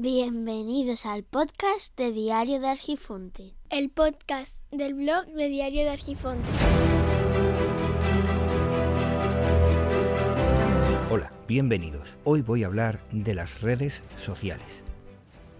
Bienvenidos al podcast de Diario de Argifonte. El podcast del blog de Diario de Argifonte. Hola, bienvenidos. Hoy voy a hablar de las redes sociales.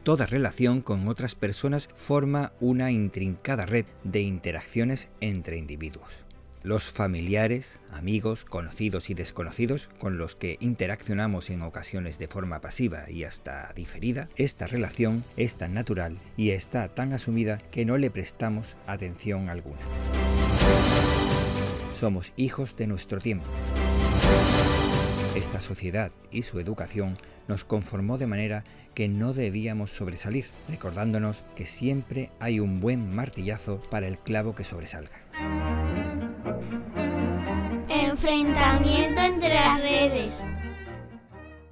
Toda relación con otras personas forma una intrincada red de interacciones entre individuos los familiares, amigos, conocidos y desconocidos con los que interaccionamos en ocasiones de forma pasiva y hasta diferida, esta relación es tan natural y está tan asumida que no le prestamos atención alguna. Somos hijos de nuestro tiempo. Esta sociedad y su educación nos conformó de manera que no debíamos sobresalir, recordándonos que siempre hay un buen martillazo para el clavo que sobresalga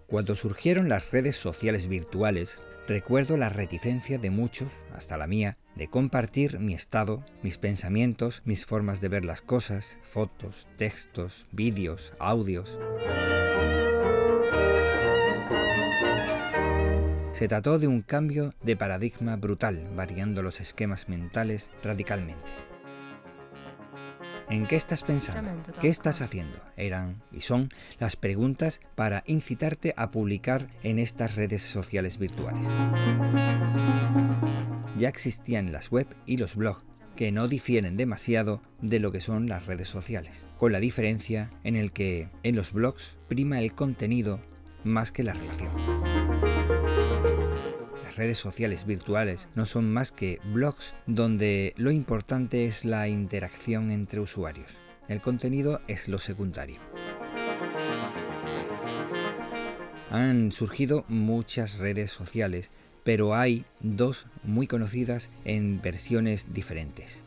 Cuando surgieron las redes sociales virtuales, recuerdo la reticencia de muchos, hasta la mía, de compartir mi estado, mis pensamientos, mis formas de ver las cosas, fotos, textos, vídeos, audios. Se trató de un cambio de paradigma brutal, variando los esquemas mentales radicalmente. ¿En qué estás pensando? ¿Qué estás haciendo? Eran y son las preguntas para incitarte a publicar en estas redes sociales virtuales. Ya existían las web y los blogs, que no difieren demasiado de lo que son las redes sociales, con la diferencia en el que en los blogs prima el contenido más que la relación redes sociales virtuales no son más que blogs donde lo importante es la interacción entre usuarios. El contenido es lo secundario. Han surgido muchas redes sociales, pero hay dos muy conocidas en versiones diferentes.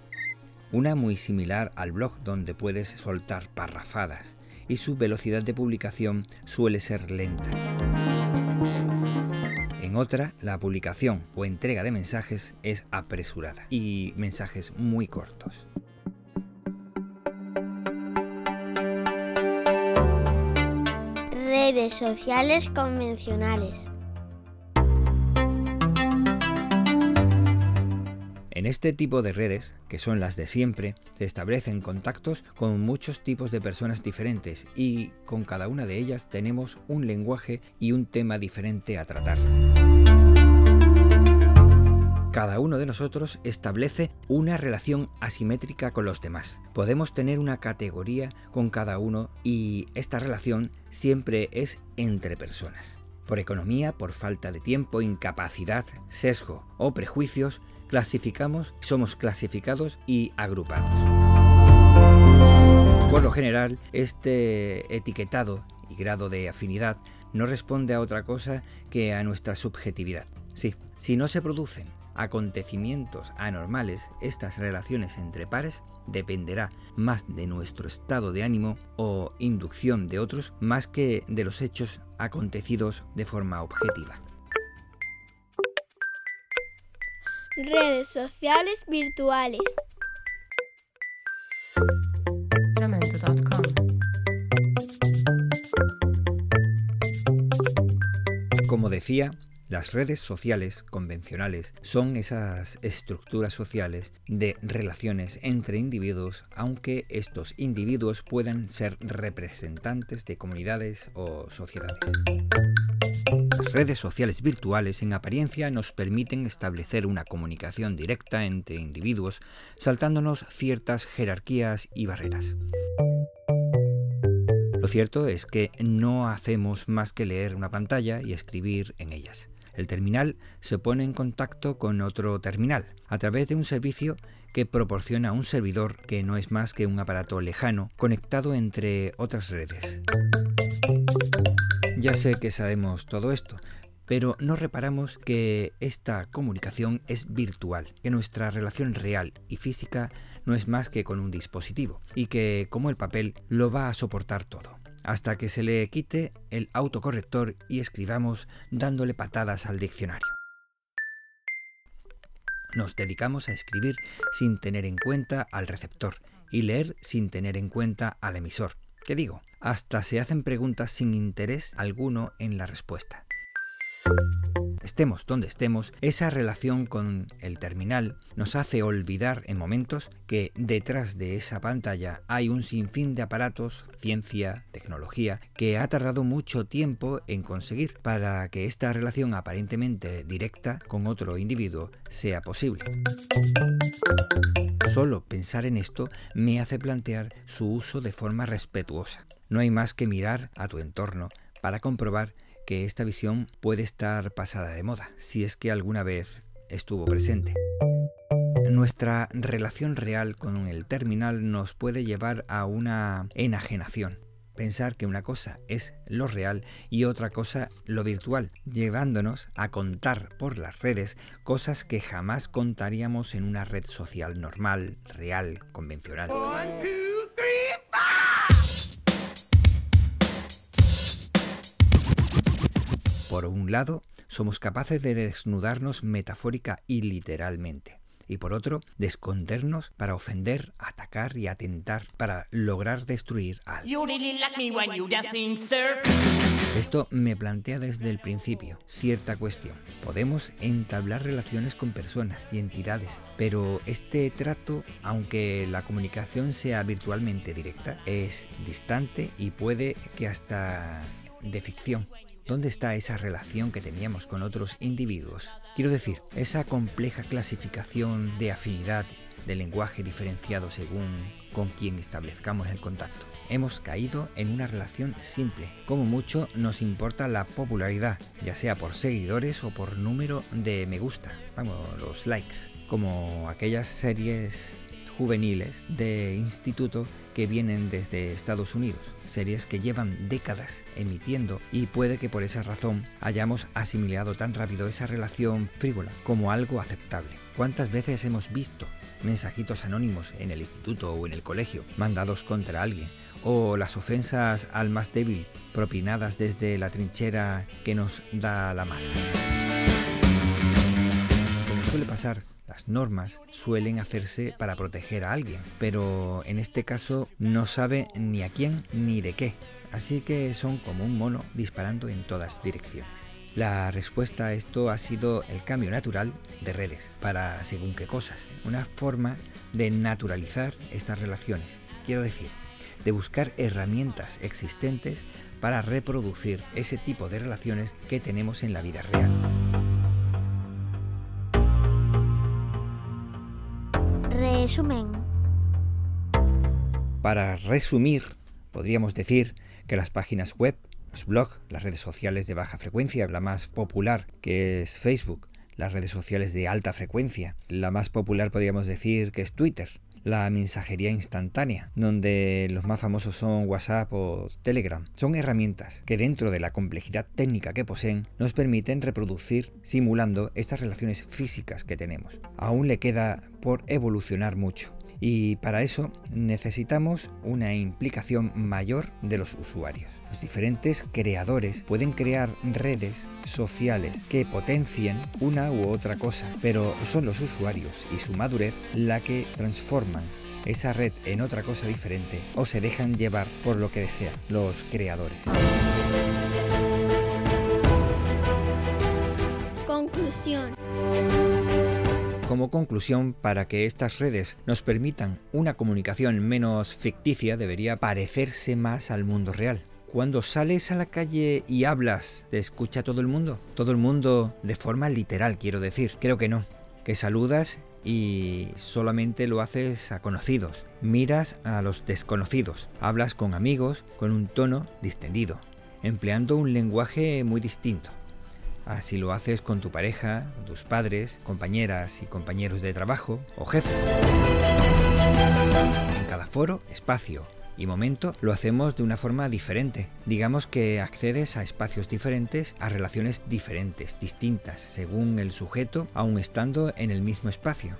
Una muy similar al blog donde puedes soltar parrafadas y su velocidad de publicación suele ser lenta. Otra, la publicación o entrega de mensajes es apresurada y mensajes muy cortos. Redes sociales convencionales. En este tipo de redes, que son las de siempre, se establecen contactos con muchos tipos de personas diferentes y con cada una de ellas tenemos un lenguaje y un tema diferente a tratar. Cada uno de nosotros establece una relación asimétrica con los demás. Podemos tener una categoría con cada uno y esta relación siempre es entre personas. Por economía, por falta de tiempo, incapacidad, sesgo o prejuicios, clasificamos, somos clasificados y agrupados. Por lo general, este etiquetado y grado de afinidad no responde a otra cosa que a nuestra subjetividad. Sí, si no se producen acontecimientos anormales, estas relaciones entre pares dependerá más de nuestro estado de ánimo o inducción de otros más que de los hechos acontecidos de forma objetiva. Redes sociales virtuales. Como decía, las redes sociales convencionales son esas estructuras sociales de relaciones entre individuos, aunque estos individuos puedan ser representantes de comunidades o sociedades. Las redes sociales virtuales en apariencia nos permiten establecer una comunicación directa entre individuos, saltándonos ciertas jerarquías y barreras. Lo cierto es que no hacemos más que leer una pantalla y escribir en ellas. El terminal se pone en contacto con otro terminal a través de un servicio que proporciona un servidor que no es más que un aparato lejano conectado entre otras redes. Ya sé que sabemos todo esto, pero no reparamos que esta comunicación es virtual, que nuestra relación real y física no es más que con un dispositivo, y que, como el papel, lo va a soportar todo, hasta que se le quite el autocorrector y escribamos dándole patadas al diccionario. Nos dedicamos a escribir sin tener en cuenta al receptor y leer sin tener en cuenta al emisor. ¿Qué digo? Hasta se hacen preguntas sin interés alguno en la respuesta. Estemos donde estemos, esa relación con el terminal nos hace olvidar en momentos que detrás de esa pantalla hay un sinfín de aparatos, ciencia, tecnología, que ha tardado mucho tiempo en conseguir para que esta relación aparentemente directa con otro individuo sea posible. Solo pensar en esto me hace plantear su uso de forma respetuosa. No hay más que mirar a tu entorno para comprobar que esta visión puede estar pasada de moda, si es que alguna vez estuvo presente. Nuestra relación real con el terminal nos puede llevar a una enajenación. Pensar que una cosa es lo real y otra cosa lo virtual, llevándonos a contar por las redes cosas que jamás contaríamos en una red social normal, real, convencional. Por un lado, somos capaces de desnudarnos metafórica y literalmente, y por otro, de escondernos para ofender, atacar y atentar para lograr destruir a alguien. Esto me plantea desde el principio cierta cuestión. Podemos entablar relaciones con personas y entidades, pero este trato, aunque la comunicación sea virtualmente directa, es distante y puede que hasta de ficción. ¿Dónde está esa relación que teníamos con otros individuos? Quiero decir, esa compleja clasificación de afinidad de lenguaje diferenciado según con quien establezcamos el contacto. Hemos caído en una relación simple. Como mucho nos importa la popularidad, ya sea por seguidores o por número de me gusta, vamos, los likes, como aquellas series juveniles de instituto que vienen desde Estados Unidos, series que llevan décadas emitiendo y puede que por esa razón hayamos asimilado tan rápido esa relación frívola como algo aceptable. ¿Cuántas veces hemos visto mensajitos anónimos en el instituto o en el colegio mandados contra alguien? O las ofensas al más débil propinadas desde la trinchera que nos da la masa. Como suele pasar normas suelen hacerse para proteger a alguien, pero en este caso no sabe ni a quién ni de qué, así que son como un mono disparando en todas direcciones. La respuesta a esto ha sido el cambio natural de redes para según qué cosas, una forma de naturalizar estas relaciones, quiero decir, de buscar herramientas existentes para reproducir ese tipo de relaciones que tenemos en la vida real. Resumen. Para resumir, podríamos decir que las páginas web, los blogs, las redes sociales de baja frecuencia, la más popular que es Facebook, las redes sociales de alta frecuencia, la más popular podríamos decir que es Twitter, la mensajería instantánea, donde los más famosos son WhatsApp o Telegram. Son herramientas que dentro de la complejidad técnica que poseen nos permiten reproducir simulando estas relaciones físicas que tenemos. Aún le queda por evolucionar mucho y para eso necesitamos una implicación mayor de los usuarios. Los diferentes creadores pueden crear redes sociales que potencien una u otra cosa, pero son los usuarios y su madurez la que transforman esa red en otra cosa diferente o se dejan llevar por lo que desean los creadores. Conclusión. Como conclusión, para que estas redes nos permitan una comunicación menos ficticia, debería parecerse más al mundo real. Cuando sales a la calle y hablas, ¿te escucha todo el mundo? Todo el mundo de forma literal, quiero decir. Creo que no. Que saludas y solamente lo haces a conocidos. Miras a los desconocidos. Hablas con amigos con un tono distendido, empleando un lenguaje muy distinto. Así lo haces con tu pareja, tus padres, compañeras y compañeros de trabajo o jefes. En cada foro, espacio y momento lo hacemos de una forma diferente. Digamos que accedes a espacios diferentes, a relaciones diferentes, distintas, según el sujeto, aun estando en el mismo espacio.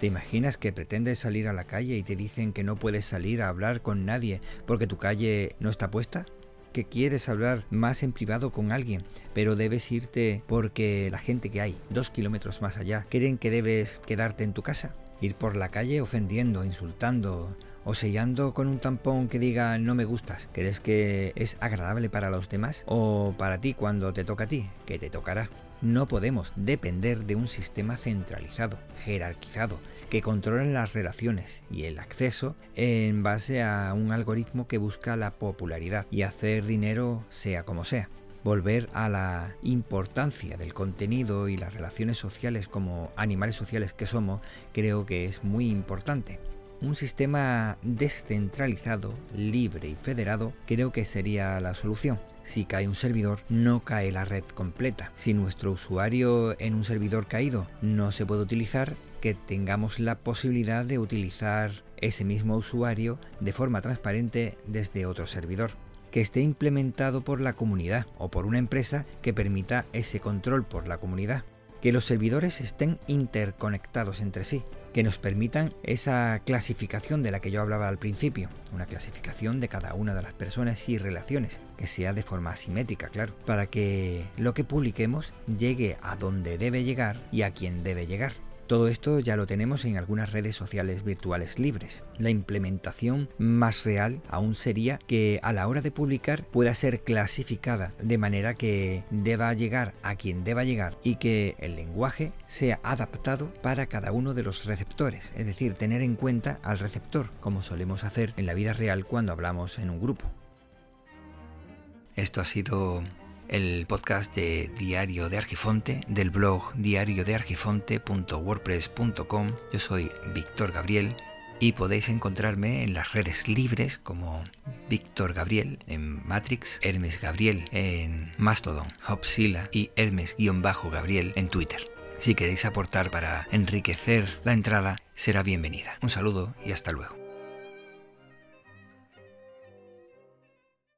¿Te imaginas que pretendes salir a la calle y te dicen que no puedes salir a hablar con nadie porque tu calle no está puesta? Que quieres hablar más en privado con alguien, pero debes irte porque la gente que hay dos kilómetros más allá creen que debes quedarte en tu casa. Ir por la calle ofendiendo, insultando o sellando con un tampón que diga no me gustas. ¿Crees que es agradable para los demás o para ti cuando te toca a ti? Que te tocará. No podemos depender de un sistema centralizado, jerarquizado, que controla las relaciones y el acceso en base a un algoritmo que busca la popularidad y hacer dinero sea como sea volver a la importancia del contenido y las relaciones sociales como animales sociales que somos, creo que es muy importante. Un sistema descentralizado, libre y federado creo que sería la solución. Si cae un servidor, no cae la red completa. Si nuestro usuario en un servidor caído no se puede utilizar, que tengamos la posibilidad de utilizar ese mismo usuario de forma transparente desde otro servidor que esté implementado por la comunidad o por una empresa que permita ese control por la comunidad. Que los servidores estén interconectados entre sí, que nos permitan esa clasificación de la que yo hablaba al principio, una clasificación de cada una de las personas y relaciones, que sea de forma asimétrica, claro, para que lo que publiquemos llegue a donde debe llegar y a quien debe llegar. Todo esto ya lo tenemos en algunas redes sociales virtuales libres. La implementación más real aún sería que a la hora de publicar pueda ser clasificada de manera que deba llegar a quien deba llegar y que el lenguaje sea adaptado para cada uno de los receptores, es decir, tener en cuenta al receptor, como solemos hacer en la vida real cuando hablamos en un grupo. Esto ha sido el podcast de Diario de Argifonte del blog diariodeargifonte.wordpress.com. Yo soy Víctor Gabriel y podéis encontrarme en las redes libres como Víctor Gabriel en Matrix, Hermes Gabriel en Mastodon, Hopsila y Hermes-Gabriel en Twitter. Si queréis aportar para enriquecer la entrada, será bienvenida. Un saludo y hasta luego.